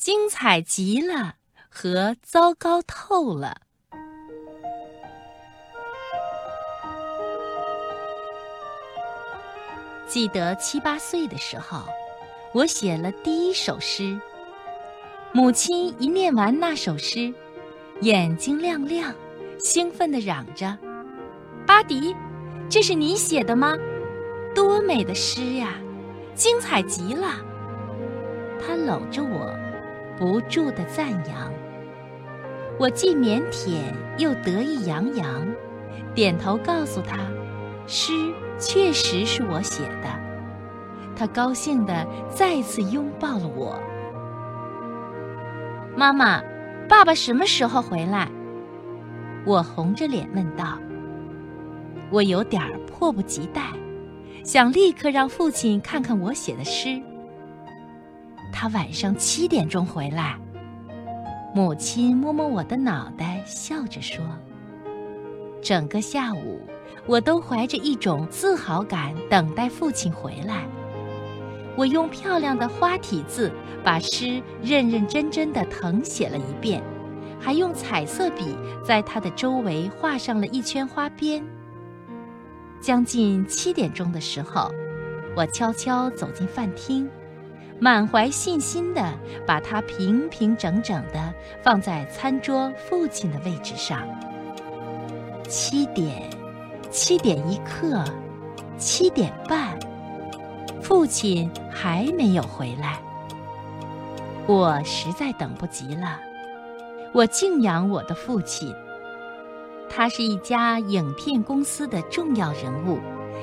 精彩极了和糟糕透了。记得七八岁的时候，我写了第一首诗。母亲一念完那首诗，眼睛亮亮，兴奋地嚷着：“巴迪，这是你写的吗？多美的诗呀，精彩极了！”她搂着我，不住的赞扬。我既腼腆又得意洋洋，点头告诉他：“诗确实是我写的。”他高兴地再次拥抱了我。妈妈，爸爸什么时候回来？我红着脸问道。我有点迫不及待，想立刻让父亲看看我写的诗。他晚上七点钟回来。母亲摸摸我的脑袋，笑着说：“整个下午，我都怀着一种自豪感等待父亲回来。”我用漂亮的花体字把诗认认真真的誊写了一遍，还用彩色笔在它的周围画上了一圈花边。将近七点钟的时候，我悄悄走进饭厅，满怀信心地把它平平整整地放在餐桌父亲的位置上。七点，七点一刻，七点半。父亲还没有回来，我实在等不及了。我敬仰我的父亲，他是一家影片公司的重要人物，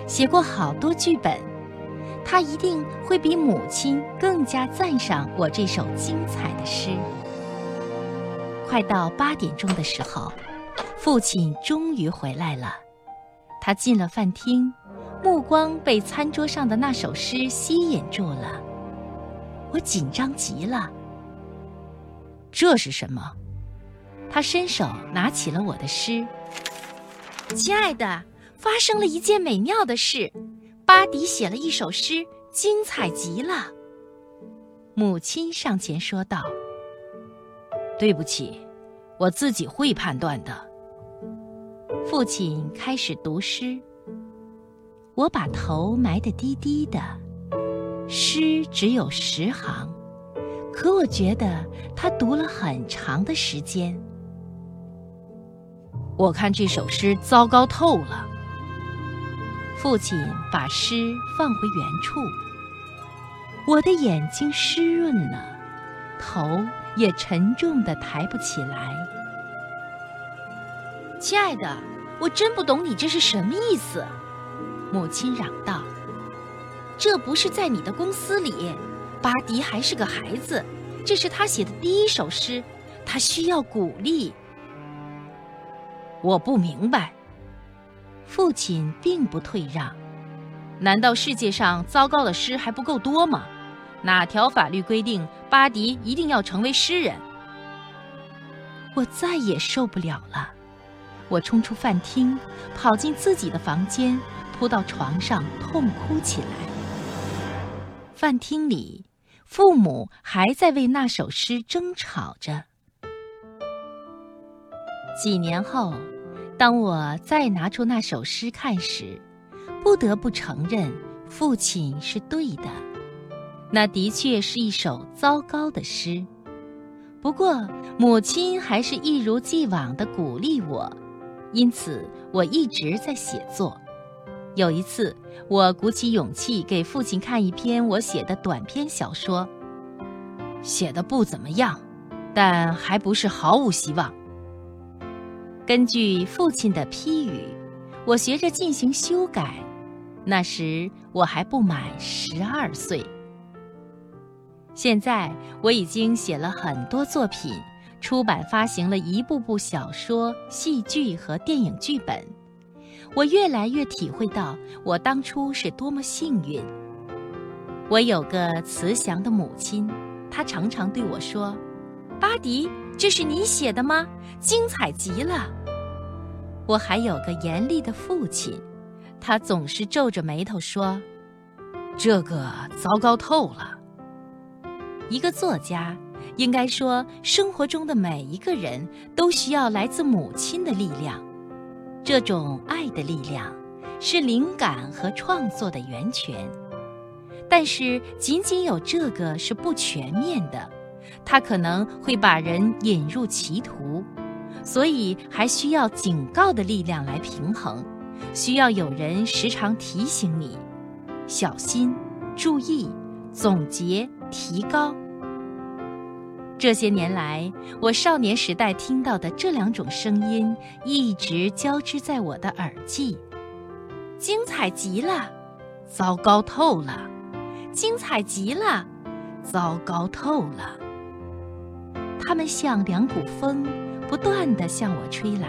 写过好多剧本，他一定会比母亲更加赞赏我这首精彩的诗。快到八点钟的时候，父亲终于回来了，他进了饭厅。目光被餐桌上的那首诗吸引住了，我紧张极了。这是什么？他伸手拿起了我的诗。亲爱的，发生了一件美妙的事，巴迪写了一首诗，精彩极了。母亲上前说道：“对不起，我自己会判断的。”父亲开始读诗。我把头埋得低低的，诗只有十行，可我觉得他读了很长的时间。我看这首诗糟糕透了。父亲把诗放回原处，我的眼睛湿润了，头也沉重的抬不起来。亲爱的，我真不懂你这是什么意思。母亲嚷道：“这不是在你的公司里，巴迪还是个孩子，这是他写的第一首诗，他需要鼓励。”我不明白。父亲并不退让，难道世界上糟糕的诗还不够多吗？哪条法律规定巴迪一定要成为诗人？我再也受不了了，我冲出饭厅，跑进自己的房间。扑到床上痛哭起来。饭厅里，父母还在为那首诗争吵着。几年后，当我再拿出那首诗看时，不得不承认父亲是对的，那的确是一首糟糕的诗。不过，母亲还是一如既往的鼓励我，因此我一直在写作。有一次，我鼓起勇气给父亲看一篇我写的短篇小说，写的不怎么样，但还不是毫无希望。根据父亲的批语，我学着进行修改。那时我还不满十二岁。现在我已经写了很多作品，出版发行了一部部小说、戏剧和电影剧本。我越来越体会到我当初是多么幸运。我有个慈祥的母亲，她常常对我说：“巴迪，这是你写的吗？精彩极了。”我还有个严厉的父亲，他总是皱着眉头说：“这个糟糕透了。”一个作家应该说，生活中的每一个人都需要来自母亲的力量。这种爱的力量是灵感和创作的源泉。但是，仅仅有这个是不全面的，它可能会把人引入歧途。所以，还需要警告的力量来平衡，需要有人时常提醒你：小心、注意、总结、提高。这些年来，我少年时代听到的这两种声音一直交织在我的耳际。精彩极了，糟糕透了；精彩极了，糟糕透了。它们像两股风，不断地向我吹来。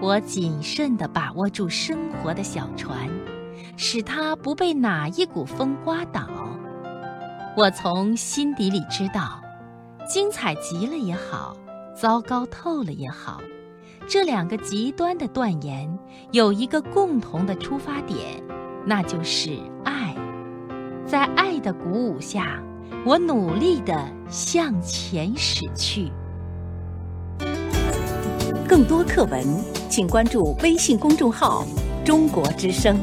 我谨慎地把握住生活的小船，使它不被哪一股风刮倒。我从心底里知道。精彩极了也好，糟糕透了也好，这两个极端的断言有一个共同的出发点，那就是爱。在爱的鼓舞下，我努力的向前驶去。更多课文，请关注微信公众号“中国之声”。